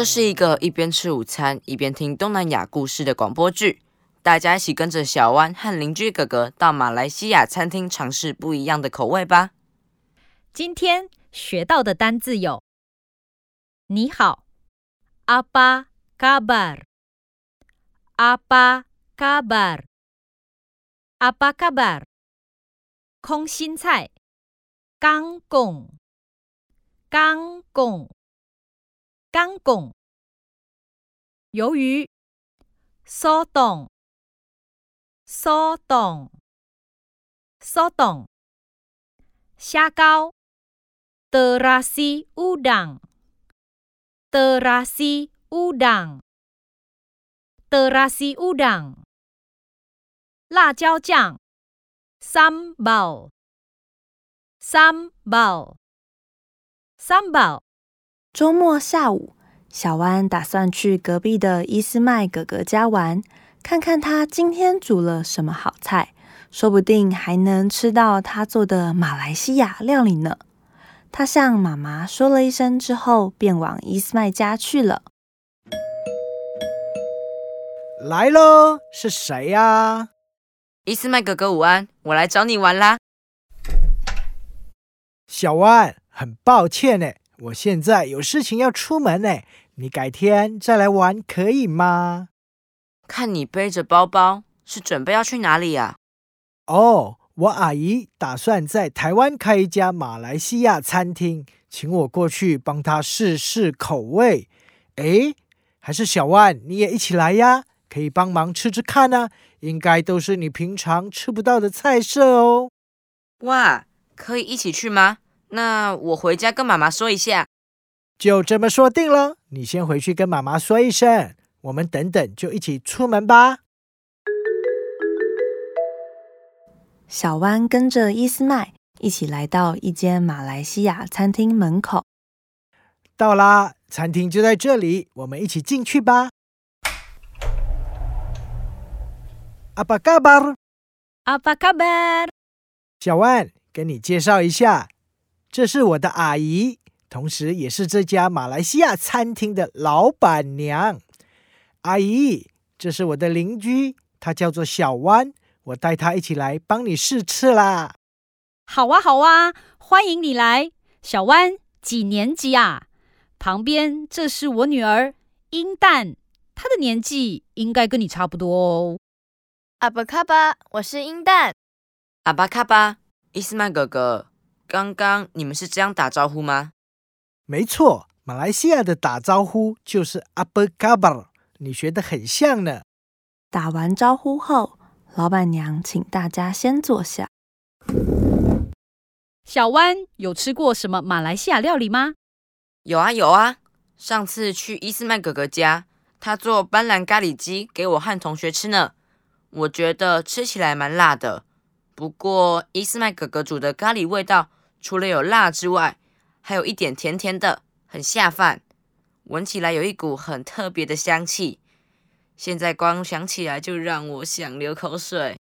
这是一个一边吃午餐一边听东南亚故事的广播剧。大家一起跟着小湾和邻居哥哥到马来西亚餐厅尝试不一样的口味吧。今天学到的单字有：你好阿巴 a kabar？阿巴 kabar？阿巴 kabar？空心菜刚贡，刚贡。刚贡，鱿鱼，so 冻，so 冻，so 冻，虾膏，terasi udang，terasi udang，terasi udang，辣椒酱，sambal，sambal，sambal。周末下午，小弯打算去隔壁的伊斯麦哥哥家玩，看看他今天煮了什么好菜，说不定还能吃到他做的马来西亚料理呢。他向妈妈说了一声之后，便往伊斯麦家去了。来喽，是谁呀？伊斯麦哥哥午安，我来找你玩啦。小弯，很抱歉呢。我现在有事情要出门呢，你改天再来玩可以吗？看你背着包包，是准备要去哪里呀？哦，我阿姨打算在台湾开一家马来西亚餐厅，请我过去帮她试试口味。哎，还是小万你也一起来呀？可以帮忙吃吃看呢，应该都是你平常吃不到的菜色哦。哇，可以一起去吗？那我回家跟妈妈说一下，就这么说定了。你先回去跟妈妈说一声，我们等等就一起出门吧。小弯跟着伊斯麦一起来到一间马来西亚餐厅门口。到啦，餐厅就在这里，我们一起进去吧。阿巴卡巴，阿巴卡巴，小万跟你介绍一下。这是我的阿姨，同时也是这家马来西亚餐厅的老板娘。阿姨，这是我的邻居，她叫做小弯，我带她一起来帮你试吃啦。好啊，好啊，欢迎你来。小弯几年级啊？旁边这是我女儿英蛋，她的年纪应该跟你差不多哦。阿巴卡巴，我是英蛋。阿巴卡巴，伊斯曼哥哥。刚刚你们是这样打招呼吗？没错，马来西亚的打招呼就是阿巴卡巴，你学的很像呢。打完招呼后，老板娘请大家先坐下。小湾有吃过什么马来西亚料理吗？有啊有啊，上次去伊斯曼哥哥家，他做斑斓咖喱鸡给我和同学吃呢。我觉得吃起来蛮辣的，不过伊斯曼哥哥煮的咖喱味道。除了有辣之外，还有一点甜甜的，很下饭，闻起来有一股很特别的香气。现在光想起来就让我想流口水。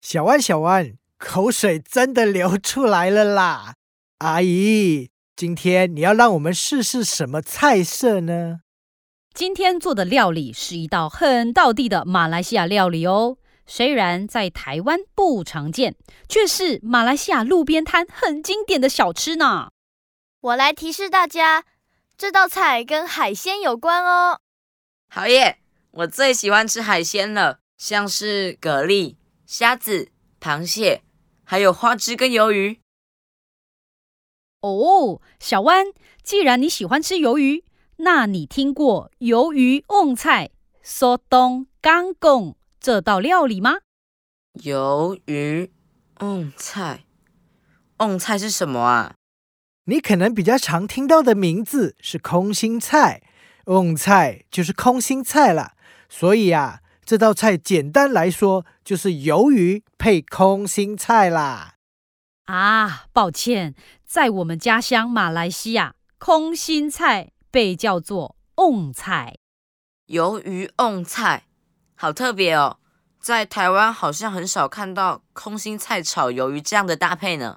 小安，小安，口水真的流出来了啦！阿姨，今天你要让我们试试什么菜色呢？今天做的料理是一道很道地的马来西亚料理哦。虽然在台湾不常见，却是马来西亚路边摊很经典的小吃呢。我来提示大家，这道菜跟海鲜有关哦。好耶，我最喜欢吃海鲜了，像是蛤蜊、虾子、螃蟹，还有花枝跟鱿鱼。哦，小湾，既然你喜欢吃鱿鱼，那你听过鱿鱼瓮菜、苏东干贡？这道料理吗？鱿鱼瓮菜，瓮菜是什么啊？你可能比较常听到的名字是空心菜，瓮菜就是空心菜了。所以啊，这道菜简单来说就是鱿鱼配空心菜啦。啊，抱歉，在我们家乡马来西亚，空心菜被叫做瓮菜，鱿鱼瓮菜。好特别哦，在台湾好像很少看到空心菜炒鱿鱼这样的搭配呢。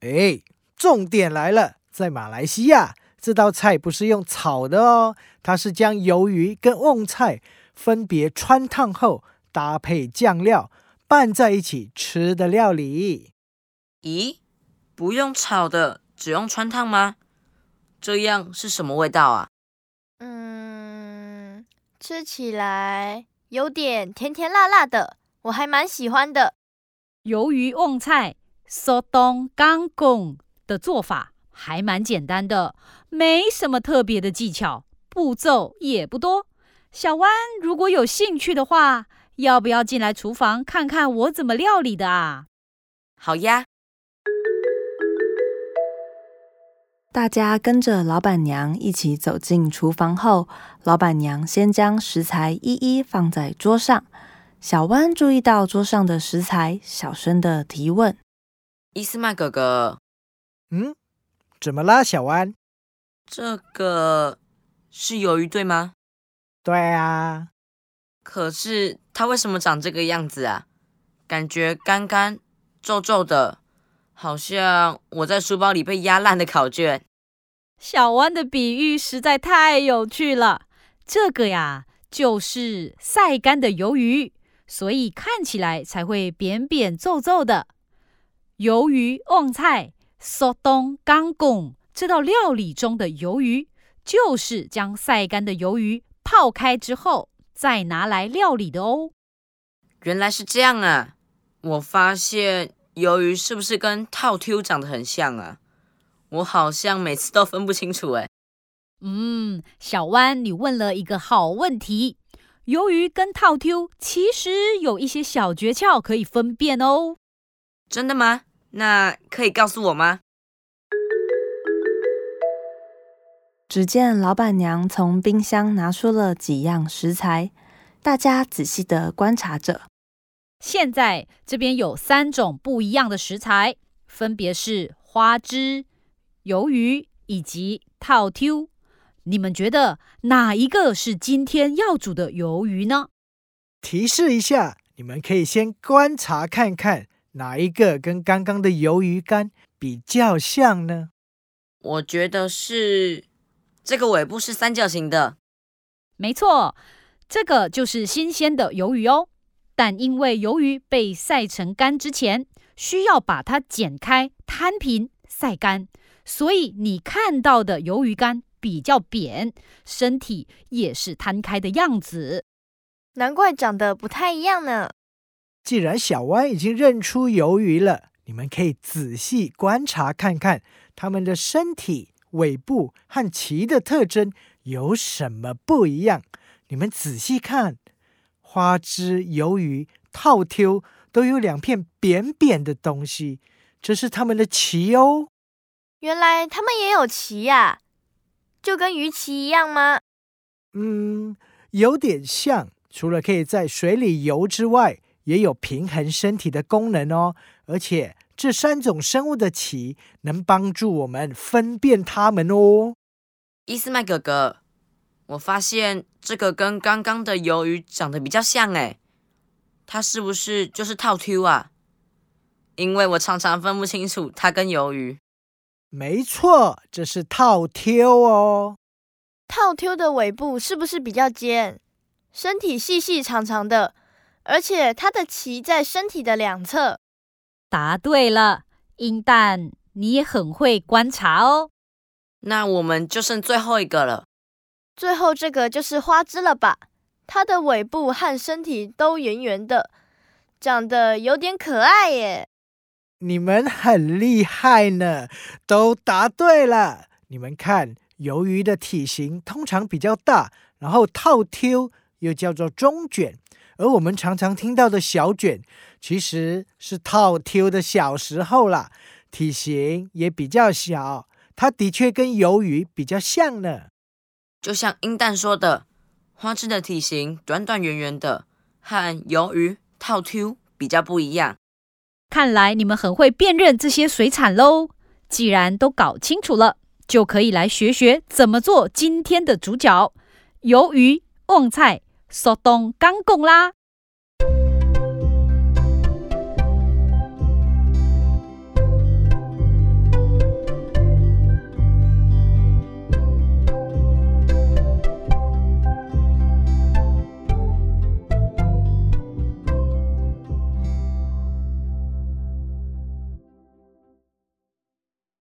哎，重点来了，在马来西亚，这道菜不是用炒的哦，它是将鱿鱼跟瓮菜分别穿烫后，搭配酱料拌在一起吃的料理。咦，不用炒的，只用穿烫吗？这样是什么味道啊？嗯，吃起来有点甜甜辣辣的，我还蛮喜欢的。鱿鱼瓮菜 so dong gang gong 的做法还蛮简单的，没什么特别的技巧，步骤也不多。小弯如果有兴趣的话，要不要进来厨房看看我怎么料理的啊？好呀。大家跟着老板娘一起走进厨房后，老板娘先将食材一一放在桌上。小弯注意到桌上的食材，小声的提问：“伊斯曼哥哥，嗯，怎么啦，小弯？这个是鱿鱼对吗？对啊。可是它为什么长这个样子啊？感觉干干皱皱的。”好像我在书包里被压烂的考卷。小弯的比喻实在太有趣了。这个呀，就是晒干的鱿鱼，所以看起来才会扁扁皱皱的。鱿鱼旺菜 s o d o n g g o n 这道料理中的鱿鱼，就是将晒干的鱿鱼泡开之后再拿来料理的哦。原来是这样啊！我发现。鱿鱼是不是跟套 Q 长得很像啊？我好像每次都分不清楚哎。嗯，小弯，你问了一个好问题。鱿鱼跟套 Q 其实有一些小诀窍可以分辨哦。真的吗？那可以告诉我吗？只见老板娘从冰箱拿出了几样食材，大家仔细的观察着。现在这边有三种不一样的食材，分别是花枝、鱿鱼以及套 Q。你们觉得哪一个是今天要煮的鱿鱼呢？提示一下，你们可以先观察看看哪一个跟刚刚的鱿鱼干比较像呢？我觉得是这个尾部是三角形的。没错，这个就是新鲜的鱿鱼哦。但因为鱿鱼被晒成干之前，需要把它剪开、摊平、晒干，所以你看到的鱿鱼干比较扁，身体也是摊开的样子。难怪长得不太一样呢。既然小歪已经认出鱿鱼了，你们可以仔细观察看看它们的身体、尾部和鳍的特征有什么不一样。你们仔细看。花枝、鱿鱼、套 Q 都有两片扁扁的东西，这是它们的鳍哦。原来它们也有鳍呀，就跟鱼鳍一样吗？嗯，有点像。除了可以在水里游之外，也有平衡身体的功能哦。而且这三种生物的鳍能帮助我们分辨它们哦。伊斯麦哥哥。我发现这个跟刚刚的鱿鱼长得比较像诶，它是不是就是套 Q 啊？因为我常常分不清楚它跟鱿鱼。没错，这是套 Q 哦。套 Q 的尾部是不是比较尖？身体细细长长的，而且它的鳍在身体的两侧。答对了，英蛋，你也很会观察哦。那我们就剩最后一个了。最后这个就是花枝了吧？它的尾部和身体都圆圆的，长得有点可爱耶。你们很厉害呢，都答对了。你们看，鱿鱼的体型通常比较大，然后套 Q 又叫做中卷，而我们常常听到的小卷，其实是套 Q 的小时候啦，体型也比较小。它的确跟鱿鱼比较像呢。就像英蛋说的，花枝的体型短短圆圆的，和鱿鱼套 Q 比较不一样。看来你们很会辨认这些水产喽。既然都搞清楚了，就可以来学学怎么做今天的主角——鱿鱼旺菜速冻干贡啦。